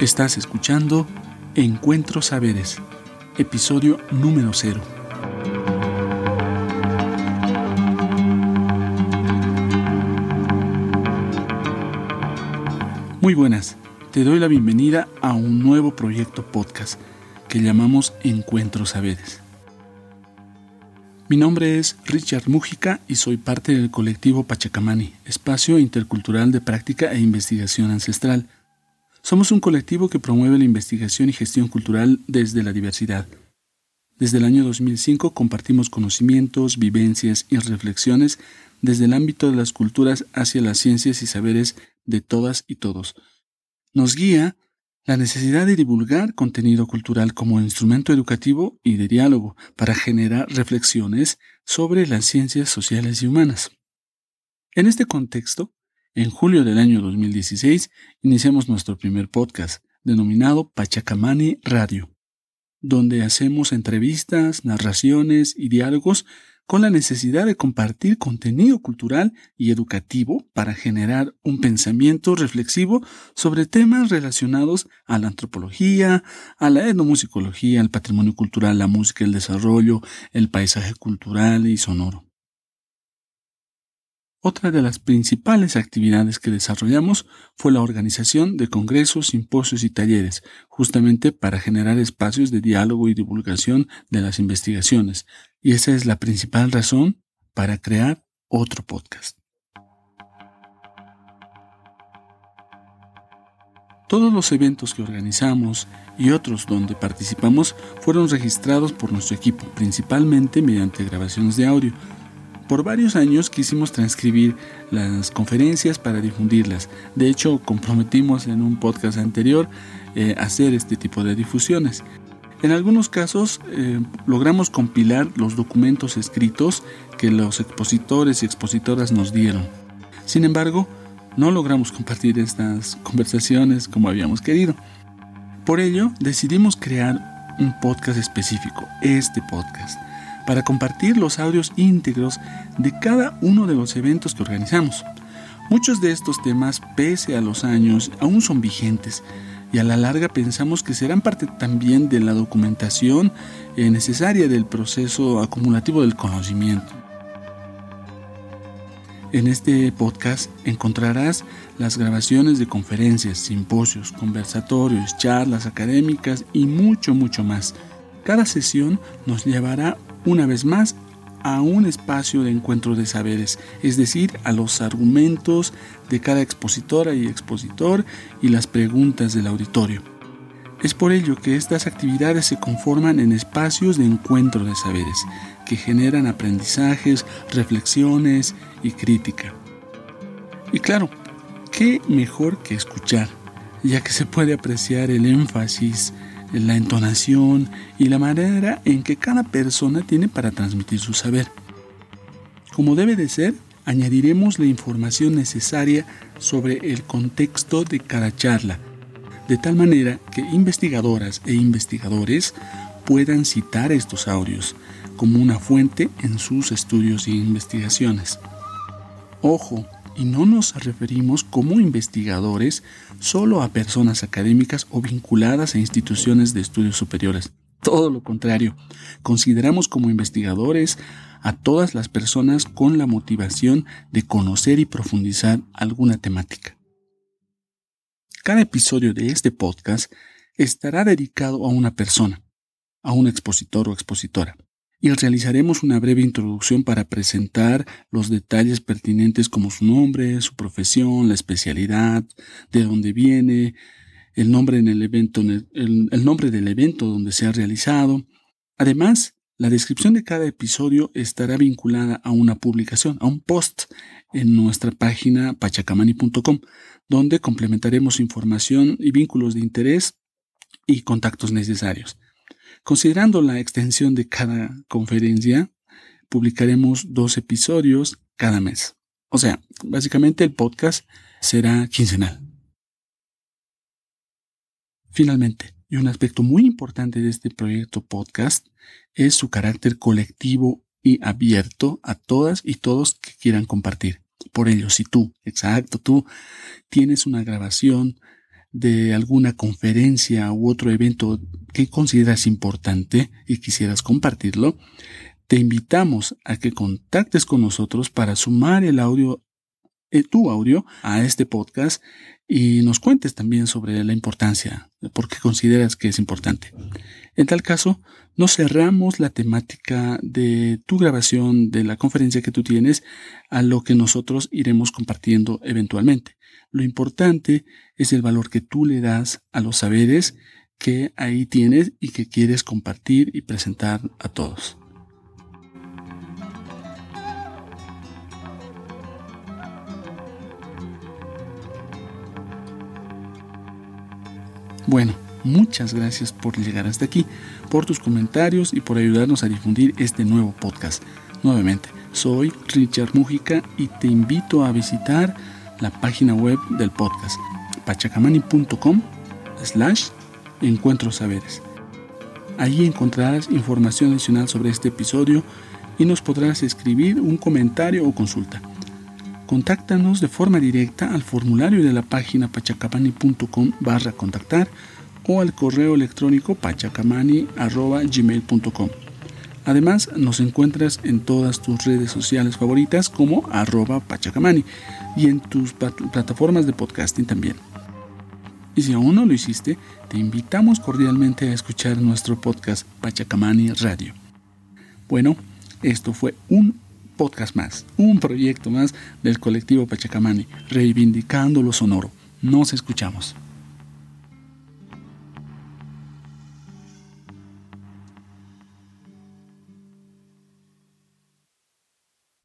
Estás escuchando Encuentro Saberes, episodio número 0. Muy buenas, te doy la bienvenida a un nuevo proyecto podcast que llamamos Encuentro Saberes. Mi nombre es Richard Mújica y soy parte del colectivo Pachacamani, espacio intercultural de práctica e investigación ancestral somos un colectivo que promueve la investigación y gestión cultural desde la diversidad. Desde el año 2005 compartimos conocimientos, vivencias y reflexiones desde el ámbito de las culturas hacia las ciencias y saberes de todas y todos. Nos guía la necesidad de divulgar contenido cultural como instrumento educativo y de diálogo para generar reflexiones sobre las ciencias sociales y humanas. En este contexto, en julio del año 2016 iniciamos nuestro primer podcast, denominado Pachacamani Radio, donde hacemos entrevistas, narraciones y diálogos con la necesidad de compartir contenido cultural y educativo para generar un pensamiento reflexivo sobre temas relacionados a la antropología, a la etnomusicología, al patrimonio cultural, la música, el desarrollo, el paisaje cultural y sonoro. Otra de las principales actividades que desarrollamos fue la organización de congresos, simposios y talleres, justamente para generar espacios de diálogo y divulgación de las investigaciones. Y esa es la principal razón para crear otro podcast. Todos los eventos que organizamos y otros donde participamos fueron registrados por nuestro equipo, principalmente mediante grabaciones de audio por varios años quisimos transcribir las conferencias para difundirlas. De hecho, comprometimos en un podcast anterior eh, hacer este tipo de difusiones. En algunos casos eh, logramos compilar los documentos escritos que los expositores y expositoras nos dieron. Sin embargo, no logramos compartir estas conversaciones como habíamos querido. Por ello, decidimos crear un podcast específico, este podcast para compartir los audios íntegros de cada uno de los eventos que organizamos. Muchos de estos temas, pese a los años, aún son vigentes y a la larga pensamos que serán parte también de la documentación eh, necesaria del proceso acumulativo del conocimiento. En este podcast encontrarás las grabaciones de conferencias, simposios, conversatorios, charlas académicas y mucho, mucho más. Cada sesión nos llevará una vez más a un espacio de encuentro de saberes, es decir, a los argumentos de cada expositora y expositor y las preguntas del auditorio. Es por ello que estas actividades se conforman en espacios de encuentro de saberes, que generan aprendizajes, reflexiones y crítica. Y claro, ¿qué mejor que escuchar? Ya que se puede apreciar el énfasis, la entonación y la manera en que cada persona tiene para transmitir su saber. Como debe de ser, añadiremos la información necesaria sobre el contexto de cada charla, de tal manera que investigadoras e investigadores puedan citar estos audios como una fuente en sus estudios e investigaciones. Ojo, y no nos referimos como investigadores solo a personas académicas o vinculadas a instituciones de estudios superiores. Todo lo contrario, consideramos como investigadores a todas las personas con la motivación de conocer y profundizar alguna temática. Cada episodio de este podcast estará dedicado a una persona, a un expositor o expositora y realizaremos una breve introducción para presentar los detalles pertinentes como su nombre, su profesión, la especialidad, de dónde viene, el nombre, en el, evento, el, nombre del evento donde se ha realizado. Además, la descripción de cada episodio estará vinculada a una publicación, a un post en nuestra página pachacamani.com, donde complementaremos información y vínculos de interés y contactos necesarios. Considerando la extensión de cada conferencia, publicaremos dos episodios cada mes. O sea, básicamente el podcast será quincenal. Finalmente, y un aspecto muy importante de este proyecto podcast es su carácter colectivo y abierto a todas y todos que quieran compartir. Por ello, si tú, exacto, tú tienes una grabación de alguna conferencia u otro evento que consideras importante y quisieras compartirlo, te invitamos a que contactes con nosotros para sumar el audio, tu audio a este podcast y nos cuentes también sobre la importancia, por qué consideras que es importante. En tal caso, nos cerramos la temática de tu grabación de la conferencia que tú tienes a lo que nosotros iremos compartiendo eventualmente. Lo importante es el valor que tú le das a los saberes que ahí tienes y que quieres compartir y presentar a todos. Bueno, muchas gracias por llegar hasta aquí, por tus comentarios y por ayudarnos a difundir este nuevo podcast. Nuevamente, soy Richard Mújica y te invito a visitar la página web del podcast pachacamani.com slash encuentros saberes. Allí encontrarás información adicional sobre este episodio y nos podrás escribir un comentario o consulta. Contáctanos de forma directa al formulario de la página pachacamani.com barra contactar o al correo electrónico pachacamani.gmail.com. Además, nos encuentras en todas tus redes sociales favoritas como arroba pachacamani y en tus plataformas de podcasting también. Y si aún no lo hiciste, te invitamos cordialmente a escuchar nuestro podcast Pachacamani Radio. Bueno, esto fue un podcast más, un proyecto más del colectivo Pachacamani, reivindicando lo sonoro. Nos escuchamos.